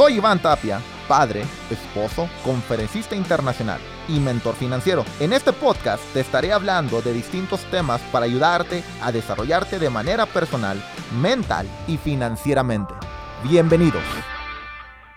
Soy Iván Tapia, padre, esposo, conferencista internacional y mentor financiero. En este podcast te estaré hablando de distintos temas para ayudarte a desarrollarte de manera personal, mental y financieramente. Bienvenidos.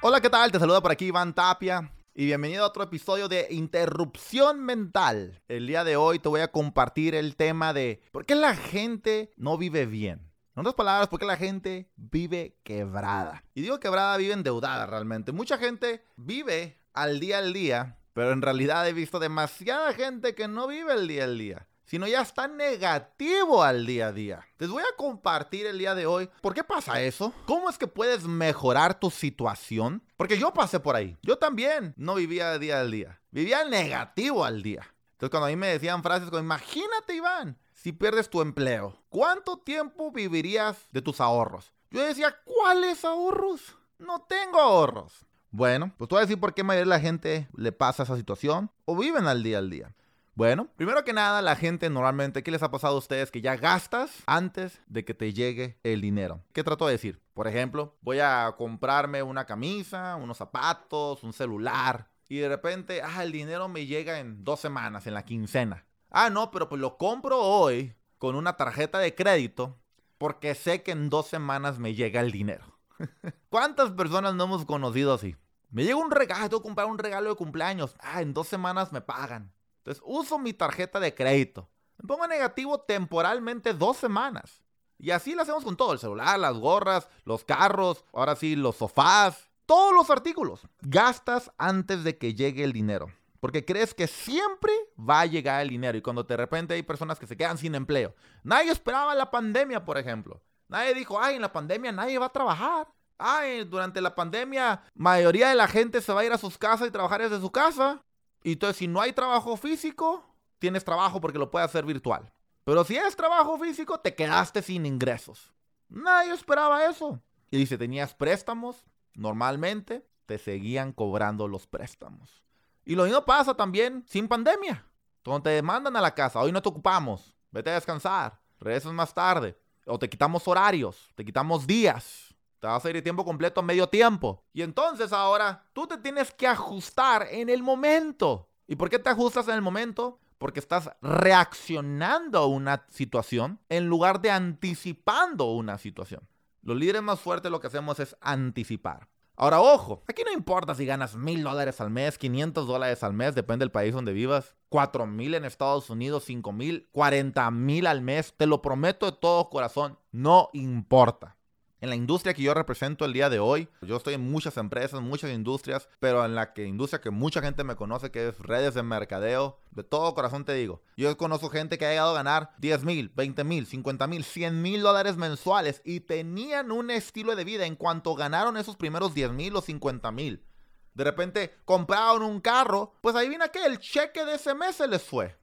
Hola, ¿qué tal? Te saluda por aquí Iván Tapia. Y bienvenido a otro episodio de Interrupción Mental. El día de hoy te voy a compartir el tema de por qué la gente no vive bien. En otras palabras, porque la gente vive quebrada. Y digo quebrada, vive endeudada realmente. Mucha gente vive al día al día, pero en realidad he visto demasiada gente que no vive el día al día sino ya está negativo al día a día. Les voy a compartir el día de hoy por qué pasa eso, cómo es que puedes mejorar tu situación, porque yo pasé por ahí. Yo también no vivía día al día, vivía negativo al día. Entonces cuando a mí me decían frases como, imagínate Iván, si pierdes tu empleo, ¿cuánto tiempo vivirías de tus ahorros? Yo decía, ¿cuáles ahorros? No tengo ahorros. Bueno, pues te voy a decir por qué mayoría de la gente le pasa esa situación o viven al día al día. Bueno, primero que nada, la gente normalmente, ¿qué les ha pasado a ustedes? Que ya gastas antes de que te llegue el dinero. ¿Qué trato de decir? Por ejemplo, voy a comprarme una camisa, unos zapatos, un celular. Y de repente, ah, el dinero me llega en dos semanas, en la quincena. Ah, no, pero pues lo compro hoy con una tarjeta de crédito porque sé que en dos semanas me llega el dinero. ¿Cuántas personas no hemos conocido así? Me llega un regalo, tengo que comprar un regalo de cumpleaños. Ah, en dos semanas me pagan. Entonces uso mi tarjeta de crédito. Me pongo negativo temporalmente dos semanas. Y así lo hacemos con todo, el celular, las gorras, los carros, ahora sí, los sofás, todos los artículos. Gastas antes de que llegue el dinero. Porque crees que siempre va a llegar el dinero. Y cuando de repente hay personas que se quedan sin empleo. Nadie esperaba la pandemia, por ejemplo. Nadie dijo, ay, en la pandemia nadie va a trabajar. Ay, durante la pandemia, mayoría de la gente se va a ir a sus casas y trabajar desde su casa. Y entonces, si no hay trabajo físico, tienes trabajo porque lo puedes hacer virtual. Pero si es trabajo físico, te quedaste sin ingresos. Nadie esperaba eso. Y si tenías préstamos, normalmente te seguían cobrando los préstamos. Y lo mismo pasa también sin pandemia. Cuando te demandan a la casa, hoy no te ocupamos, vete a descansar, regresas más tarde. O te quitamos horarios, te quitamos días. Te vas a ir tiempo completo a medio tiempo. Y entonces ahora tú te tienes que ajustar en el momento. ¿Y por qué te ajustas en el momento? Porque estás reaccionando a una situación en lugar de anticipando una situación. Los líderes más fuertes lo que hacemos es anticipar. Ahora, ojo, aquí no importa si ganas mil dólares al mes, 500 dólares al mes, depende del país donde vivas, cuatro mil en Estados Unidos, cinco mil, 40 mil al mes, te lo prometo de todo corazón, no importa en la industria que yo represento el día de hoy. Yo estoy en muchas empresas, muchas industrias, pero en la que industria que mucha gente me conoce, que es redes de mercadeo, de todo corazón te digo. Yo conozco gente que ha llegado a ganar 10 mil, 20 mil, 50 mil, 100 mil dólares mensuales y tenían un estilo de vida en cuanto ganaron esos primeros 10 mil o 50 mil. De repente compraron un carro, pues ahí viene que el cheque de ese mes se les fue.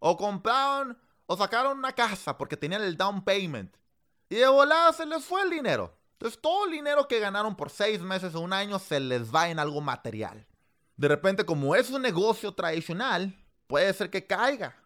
O compraron o sacaron una casa porque tenían el down payment y de volada se les fue el dinero. Entonces todo el dinero que ganaron por seis meses o un año se les va en algo material. De repente, como es un negocio tradicional, puede ser que caiga,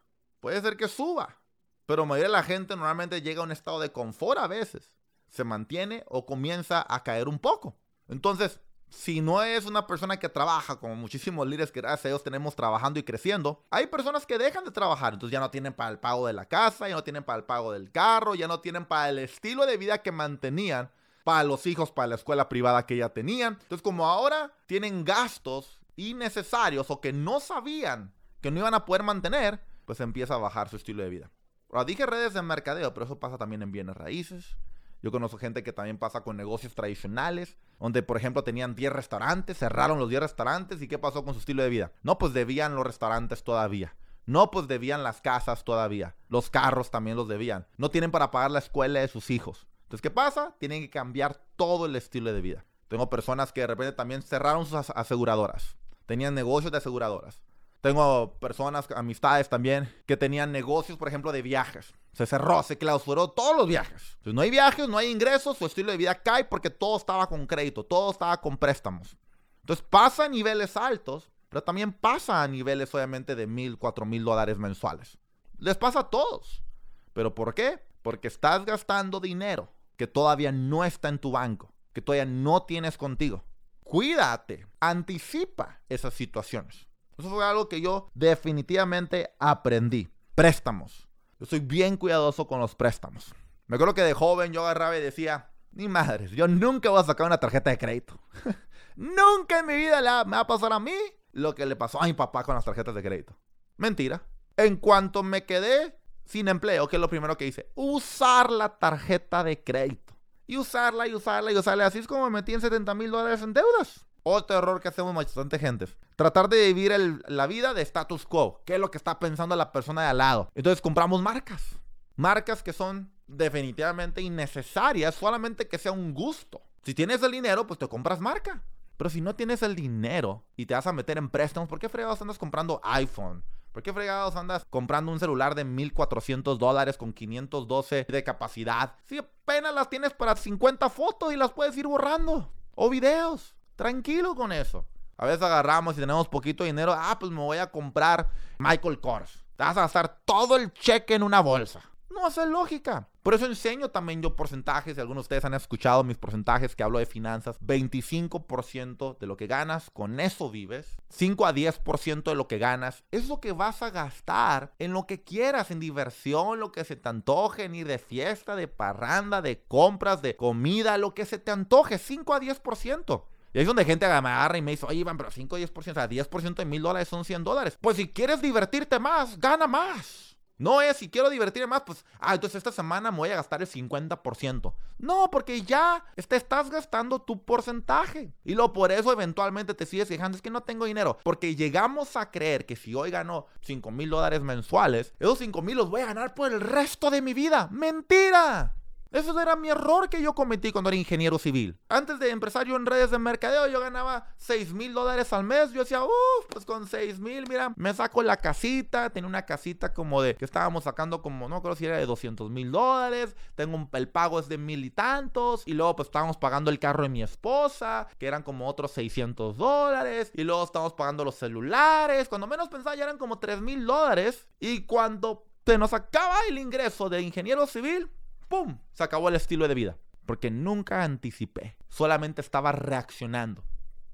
puede ser que suba. Pero la mayoría de la gente normalmente llega a un estado de confort a veces. Se mantiene o comienza a caer un poco. Entonces, si no es una persona que trabaja, como muchísimos líderes que gracias a Dios tenemos trabajando y creciendo, hay personas que dejan de trabajar, entonces ya no tienen para el pago de la casa, ya no tienen para el pago del carro, ya no tienen para el estilo de vida que mantenían, para los hijos, para la escuela privada que ya tenían. Entonces como ahora tienen gastos innecesarios o que no sabían que no iban a poder mantener, pues empieza a bajar su estilo de vida. Ahora dije redes de mercadeo, pero eso pasa también en bienes raíces, yo conozco gente que también pasa con negocios tradicionales, donde por ejemplo tenían 10 restaurantes, cerraron los 10 restaurantes y ¿qué pasó con su estilo de vida? No, pues debían los restaurantes todavía. No, pues debían las casas todavía. Los carros también los debían. No tienen para pagar la escuela de sus hijos. Entonces, ¿qué pasa? Tienen que cambiar todo el estilo de vida. Tengo personas que de repente también cerraron sus aseguradoras. Tenían negocios de aseguradoras. Tengo personas, amistades también, que tenían negocios, por ejemplo, de viajes. Se cerró, se clausuró todos los viajes. Entonces, no hay viajes, no hay ingresos, su estilo de vida cae porque todo estaba con crédito, todo estaba con préstamos. Entonces pasa a niveles altos, pero también pasa a niveles obviamente de mil, cuatro mil dólares mensuales. Les pasa a todos. ¿Pero por qué? Porque estás gastando dinero que todavía no está en tu banco, que todavía no tienes contigo. cuídate, anticipa esas situaciones. Eso fue algo que yo definitivamente aprendí. Préstamos. Yo soy bien cuidadoso con los préstamos. Me acuerdo que de joven yo agarraba y decía, ni madres, yo nunca voy a sacar una tarjeta de crédito. nunca en mi vida me va a pasar a mí lo que le pasó a mi papá con las tarjetas de crédito. Mentira. En cuanto me quedé sin empleo, que es lo primero que hice, usar la tarjeta de crédito. Y usarla y usarla y usarla. Así es como me metí en 70 mil dólares en deudas. Otro error que hacemos bastante gente. Tratar de vivir la vida de status quo. ¿Qué es lo que está pensando la persona de al lado? Entonces compramos marcas. Marcas que son definitivamente innecesarias, solamente que sea un gusto. Si tienes el dinero, pues te compras marca. Pero si no tienes el dinero y te vas a meter en préstamos, ¿por qué fregados andas comprando iPhone? ¿Por qué fregados andas comprando un celular de 1400 dólares con 512 de capacidad? Si apenas las tienes para 50 fotos y las puedes ir borrando. O videos. Tranquilo con eso. A veces agarramos y tenemos poquito dinero. Ah, pues me voy a comprar Michael Kors. Te vas a gastar todo el cheque en una bolsa. No hace lógica. Por eso enseño también yo porcentajes, si algunos de ustedes han escuchado mis porcentajes que hablo de finanzas, 25% de lo que ganas, con eso vives, 5 a 10% de lo que ganas, es lo que vas a gastar en lo que quieras, en diversión, lo que se te antoje, en ir de fiesta, de parranda, de compras, de comida, lo que se te antoje, 5 a 10%. Y ahí es donde gente me agarra y me dice, oye Iván, pero 5 a 10%, o sea, 10% de mil dólares son 100 dólares. Pues si quieres divertirte más, gana más. No es, si quiero divertirme más, pues, ah, entonces esta semana me voy a gastar el 50%. No, porque ya te estás gastando tu porcentaje. Y luego por eso eventualmente te sigues quejando, es que no tengo dinero. Porque llegamos a creer que si hoy gano 5 mil dólares mensuales, esos 5 mil los voy a ganar por el resto de mi vida. Mentira. Ese era mi error que yo cometí cuando era ingeniero civil. Antes de empresario en redes de mercadeo, yo ganaba 6 mil dólares al mes. Yo decía, uff, pues con 6 mil, mira, me saco la casita. Tenía una casita como de que estábamos sacando como, no creo si era de 200 mil dólares. Tengo un, el pago es de mil y tantos. Y luego, pues estábamos pagando el carro de mi esposa, que eran como otros 600 dólares. Y luego estábamos pagando los celulares. Cuando menos pensaba, ya eran como 3 mil dólares. Y cuando se nos acaba el ingreso de ingeniero civil, ¡pum! Se acabó el estilo de vida. Porque nunca anticipé. Solamente estaba reaccionando.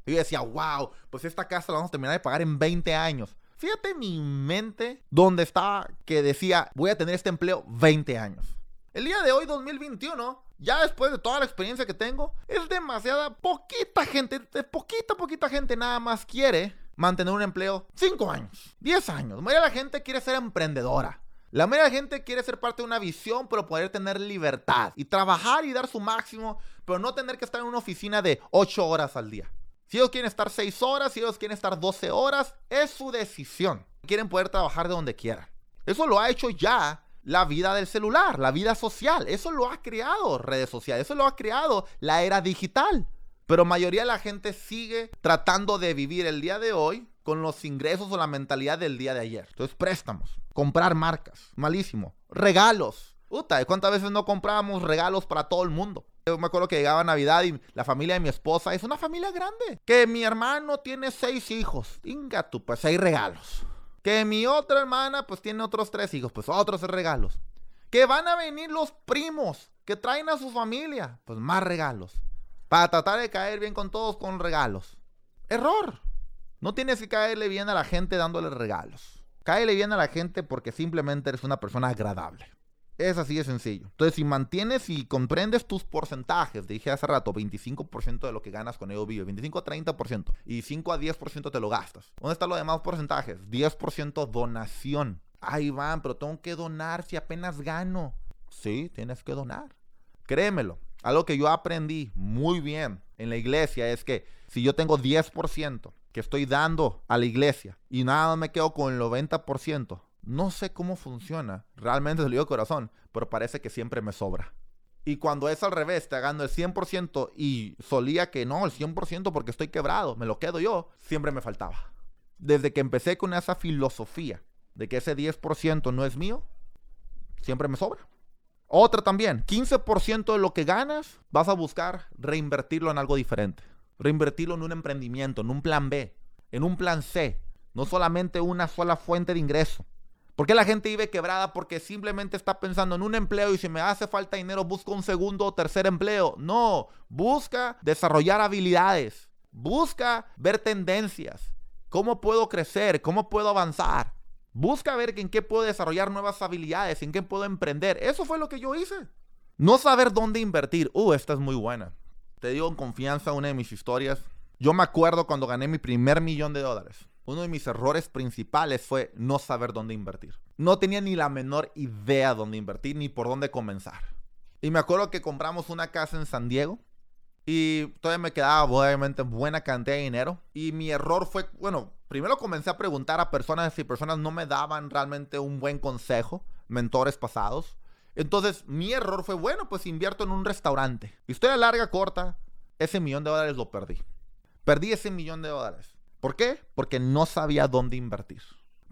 Y yo decía, wow, pues esta casa la vamos a terminar de pagar en 20 años. Fíjate mi mente donde estaba que decía, voy a tener este empleo 20 años. El día de hoy, 2021, ya después de toda la experiencia que tengo, es demasiada poquita gente, de poquita, poquita gente nada más quiere mantener un empleo 5 años, 10 años. La la gente quiere ser emprendedora. La de gente quiere ser parte de una visión, pero poder tener libertad y trabajar y dar su máximo, pero no tener que estar en una oficina de 8 horas al día. Si ellos quieren estar 6 horas, si ellos quieren estar 12 horas, es su decisión. Quieren poder trabajar de donde quieran. Eso lo ha hecho ya la vida del celular, la vida social. Eso lo ha creado redes sociales, eso lo ha creado la era digital. Pero mayoría de la gente sigue tratando de vivir el día de hoy con los ingresos o la mentalidad del día de ayer. Entonces, préstamos, comprar marcas, malísimo. Regalos. Puta, ¿cuántas veces no comprábamos regalos para todo el mundo? Yo me acuerdo que llegaba Navidad y la familia de mi esposa es una familia grande. Que mi hermano tiene seis hijos. Inga tú, pues seis regalos. Que mi otra hermana pues tiene otros tres hijos, pues otros regalos. Que van a venir los primos que traen a su familia, pues más regalos. Para tratar de caer bien con todos con regalos. Error. No tienes que caerle bien a la gente dándole regalos. Cáele bien a la gente porque simplemente eres una persona agradable. Es así de sencillo. Entonces, si mantienes y comprendes tus porcentajes, dije hace rato, 25% de lo que ganas con EO 25 a 30% y 5 a 10% te lo gastas. ¿Dónde están los demás porcentajes? 10% donación. Ahí van, pero tengo que donar si apenas gano. Sí, tienes que donar. Créemelo. Algo que yo aprendí muy bien en la iglesia es que si yo tengo 10% que estoy dando a la iglesia y nada me quedo con el 90%, no sé cómo funciona. Realmente te lo digo corazón, pero parece que siempre me sobra. Y cuando es al revés, te gano el 100% y solía que no, el 100% porque estoy quebrado, me lo quedo yo, siempre me faltaba. Desde que empecé con esa filosofía de que ese 10% no es mío, siempre me sobra. Otra también, 15% de lo que ganas vas a buscar reinvertirlo en algo diferente reinvertirlo en un emprendimiento, en un plan B, en un plan C, no solamente una sola fuente de ingreso. ¿Por qué la gente vive quebrada? Porque simplemente está pensando en un empleo y si me hace falta dinero busco un segundo o tercer empleo. No, busca desarrollar habilidades. Busca ver tendencias. ¿Cómo puedo crecer? ¿Cómo puedo avanzar? Busca ver en qué puedo desarrollar nuevas habilidades, en qué puedo emprender. Eso fue lo que yo hice. No saber dónde invertir. Uh, esta es muy buena. Te digo en confianza una de mis historias. Yo me acuerdo cuando gané mi primer millón de dólares. Uno de mis errores principales fue no saber dónde invertir. No tenía ni la menor idea dónde invertir ni por dónde comenzar. Y me acuerdo que compramos una casa en San Diego y todavía me quedaba obviamente buena cantidad de dinero. Y mi error fue, bueno, primero comencé a preguntar a personas si personas no me daban realmente un buen consejo, mentores pasados. Entonces mi error fue, bueno, pues invierto en un restaurante. Historia larga, corta, ese millón de dólares lo perdí. Perdí ese millón de dólares. ¿Por qué? Porque no sabía dónde invertir.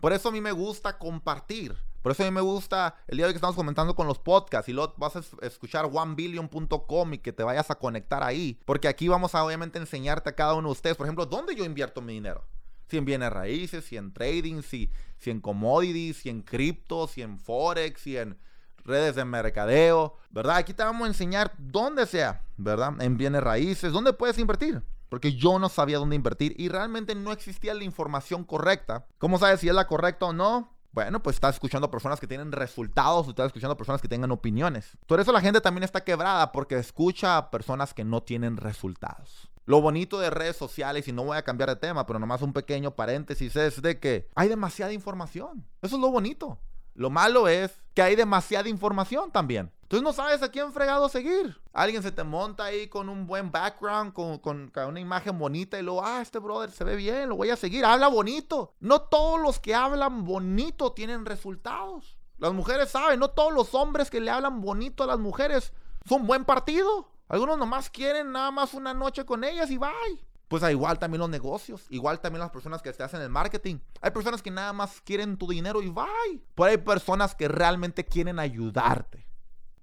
Por eso a mí me gusta compartir. Por eso a mí me gusta el día de hoy que estamos comentando con los podcasts y luego vas a escuchar onebillion.com y que te vayas a conectar ahí. Porque aquí vamos a obviamente enseñarte a cada uno de ustedes, por ejemplo, dónde yo invierto mi dinero. Si en bienes raíces, si en trading, si, si en commodities, si en cripto, si en forex, si en redes de mercadeo, ¿verdad? Aquí te vamos a enseñar dónde sea, ¿verdad? En bienes raíces, dónde puedes invertir porque yo no sabía dónde invertir y realmente no existía la información correcta. ¿Cómo sabes si es la correcta o no? Bueno, pues estás escuchando personas que tienen resultados, estás escuchando personas que tengan opiniones. Por eso la gente también está quebrada, porque escucha a personas que no tienen resultados. Lo bonito de redes sociales, y no voy a cambiar de tema, pero nomás un pequeño paréntesis, es de que hay demasiada información. Eso es lo bonito. Lo malo es que hay demasiada información también. Entonces no sabes a quién fregado seguir. Alguien se te monta ahí con un buen background, con, con, una imagen bonita y luego, ah, este brother se ve bien, lo voy a seguir, habla bonito. No todos los que hablan bonito tienen resultados. Las mujeres saben, no todos los hombres que le hablan bonito a las mujeres son buen partido. Algunos nomás quieren nada más una noche con ellas y bye pues igual también los negocios, igual también las personas que te hacen el marketing. Hay personas que nada más quieren tu dinero y bye. Pero hay personas que realmente quieren ayudarte.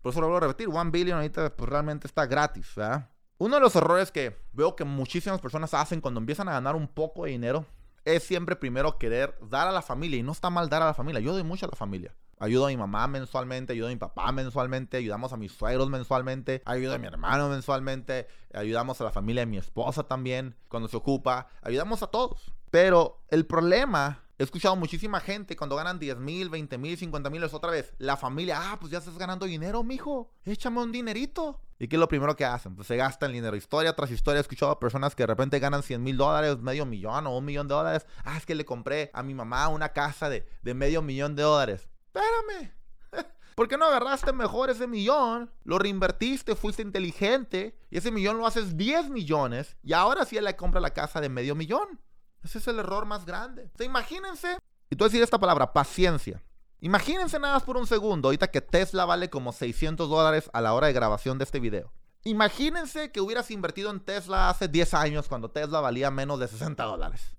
Por eso lo vuelvo a repetir, One Billion ahorita pues, realmente está gratis, ¿verdad? Uno de los errores que veo que muchísimas personas hacen cuando empiezan a ganar un poco de dinero es siempre primero querer dar a la familia. Y no está mal dar a la familia. Yo doy mucho a la familia. Ayudo a mi mamá mensualmente, ayudo a mi papá mensualmente, ayudamos a mis suegros mensualmente, ayudo a mi hermano mensualmente, ayudamos a la familia de mi esposa también cuando se ocupa, ayudamos a todos. Pero el problema, he escuchado muchísima gente cuando ganan 10 mil, 20 mil, 50 mil, es otra vez, la familia, ah, pues ya estás ganando dinero, mijo, échame un dinerito. ¿Y qué es lo primero que hacen? Pues se gastan dinero. Historia tras historia he escuchado a personas que de repente ganan 100 mil dólares, medio millón o un millón de dólares. Ah, es que le compré a mi mamá una casa de, de medio millón de dólares espérame. ¿Por qué no agarraste mejor ese millón? Lo reinvertiste, fuiste inteligente y ese millón lo haces 10 millones y ahora sí le compra la casa de medio millón. Ese es el error más grande. O imagínense, y tú decir esta palabra, paciencia. Imagínense nada más por un segundo, ahorita que Tesla vale como 600 dólares a la hora de grabación de este video. Imagínense que hubieras invertido en Tesla hace 10 años cuando Tesla valía menos de 60 dólares.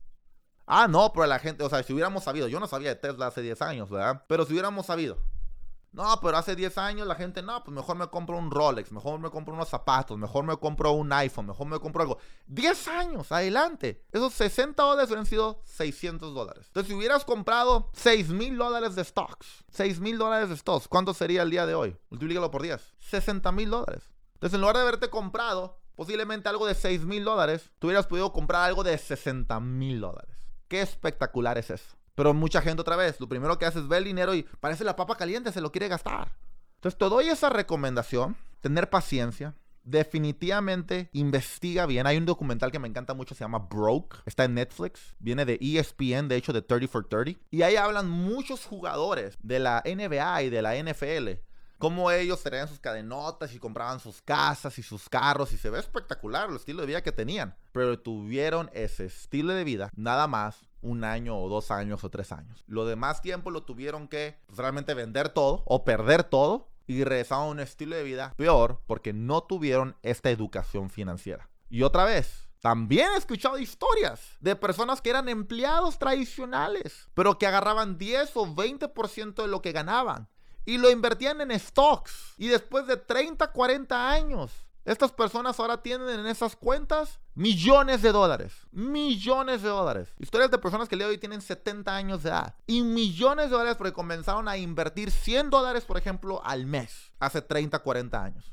Ah, no, pero la gente, o sea, si hubiéramos sabido, yo no sabía de Tesla hace 10 años, ¿verdad? Pero si hubiéramos sabido. No, pero hace 10 años la gente, no, pues mejor me compro un Rolex, mejor me compro unos zapatos, mejor me compro un iPhone, mejor me compro algo. 10 años, adelante. Esos 60 dólares hubieran sido 600 dólares. Entonces, si hubieras comprado 6 mil dólares de stocks, 6 mil dólares de stocks, ¿cuánto sería el día de hoy? Multiplícalo por 10. 60 mil dólares. Entonces, en lugar de haberte comprado posiblemente algo de 6 mil dólares, tú hubieras podido comprar algo de 60 mil dólares. Qué espectacular es eso. Pero mucha gente otra vez, lo primero que hace es ver el dinero y parece la papa caliente, se lo quiere gastar. Entonces te doy esa recomendación, tener paciencia. Definitivamente investiga bien. Hay un documental que me encanta mucho, se llama Broke. Está en Netflix. Viene de ESPN, de hecho de 30 for 30. Y ahí hablan muchos jugadores de la NBA y de la NFL cómo ellos tenían sus cadenotas y compraban sus casas y sus carros y se ve espectacular el estilo de vida que tenían. Pero tuvieron ese estilo de vida nada más un año o dos años o tres años. Lo demás tiempo lo tuvieron que pues, realmente vender todo o perder todo y regresaron a un estilo de vida peor porque no tuvieron esta educación financiera. Y otra vez, también he escuchado historias de personas que eran empleados tradicionales, pero que agarraban 10 o 20% de lo que ganaban y lo invertían en stocks. Y después de 30, 40 años, estas personas ahora tienen en esas cuentas millones de dólares. Millones de dólares. Historias de personas que el día hoy tienen 70 años de edad. Y millones de dólares porque comenzaron a invertir 100 dólares, por ejemplo, al mes. Hace 30, 40 años.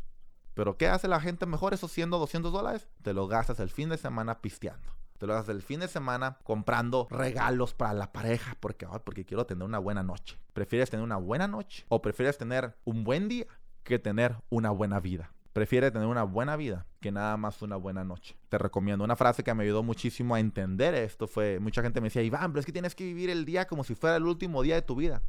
Pero ¿qué hace la gente mejor esos 100 o 200 dólares? Te lo gastas el fin de semana pisteando. Te lo gastas el fin de semana comprando regalos para la pareja porque, porque quiero tener una buena noche. ¿Prefieres tener una buena noche o prefieres tener un buen día que tener una buena vida? Prefiere tener una buena vida que nada más una buena noche. Te recomiendo una frase que me ayudó muchísimo a entender esto. Fue, mucha gente me decía, Iván, pero es que tienes que vivir el día como si fuera el último día de tu vida.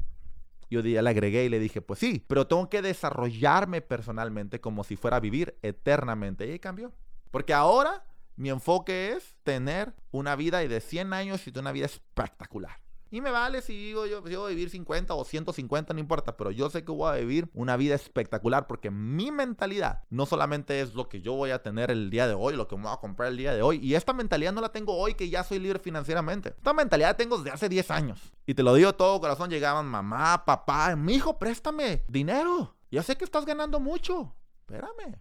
Yo le agregué y le dije, pues sí, pero tengo que desarrollarme personalmente como si fuera a vivir eternamente. Y ahí cambió. Porque ahora mi enfoque es tener una vida de 100 años y de una vida espectacular. Y me vale si digo yo, si voy a vivir 50 o 150, no importa, pero yo sé que voy a vivir una vida espectacular porque mi mentalidad no solamente es lo que yo voy a tener el día de hoy, lo que me voy a comprar el día de hoy, y esta mentalidad no la tengo hoy que ya soy libre financieramente. Esta mentalidad tengo desde hace 10 años. Y te lo digo todo corazón, llegaban mamá, papá, mi hijo, préstame dinero. Ya sé que estás ganando mucho. Espérame,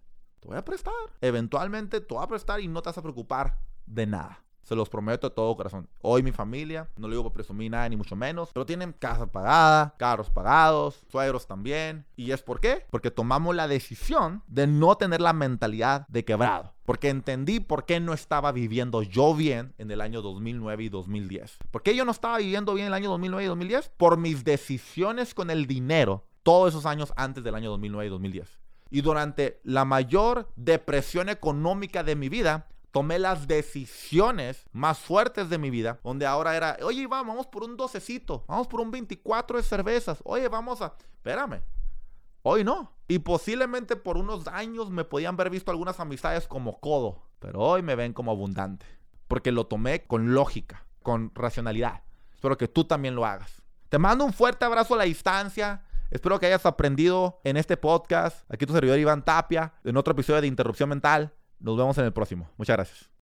te voy a prestar. Eventualmente te voy a prestar y no te vas a preocupar de nada. Se los prometo de todo corazón. Hoy mi familia, no le digo por presumir nada ni mucho menos, pero tienen casa pagada, carros pagados, suegros también. ¿Y es por qué? Porque tomamos la decisión de no tener la mentalidad de quebrado. Porque entendí por qué no estaba viviendo yo bien en el año 2009 y 2010. ¿Por qué yo no estaba viviendo bien en el año 2009 y 2010? Por mis decisiones con el dinero todos esos años antes del año 2009 y 2010. Y durante la mayor depresión económica de mi vida, tomé las decisiones más fuertes de mi vida, donde ahora era, oye, Iván, vamos por un docecito, vamos por un 24 de cervezas, oye, vamos a, espérame, hoy no. Y posiblemente por unos años me podían haber visto algunas amistades como codo, pero hoy me ven como abundante, porque lo tomé con lógica, con racionalidad. Espero que tú también lo hagas. Te mando un fuerte abrazo a la distancia. Espero que hayas aprendido en este podcast. Aquí tu servidor Iván Tapia, en otro episodio de Interrupción Mental. Nos vemos en el próximo. Muchas gracias.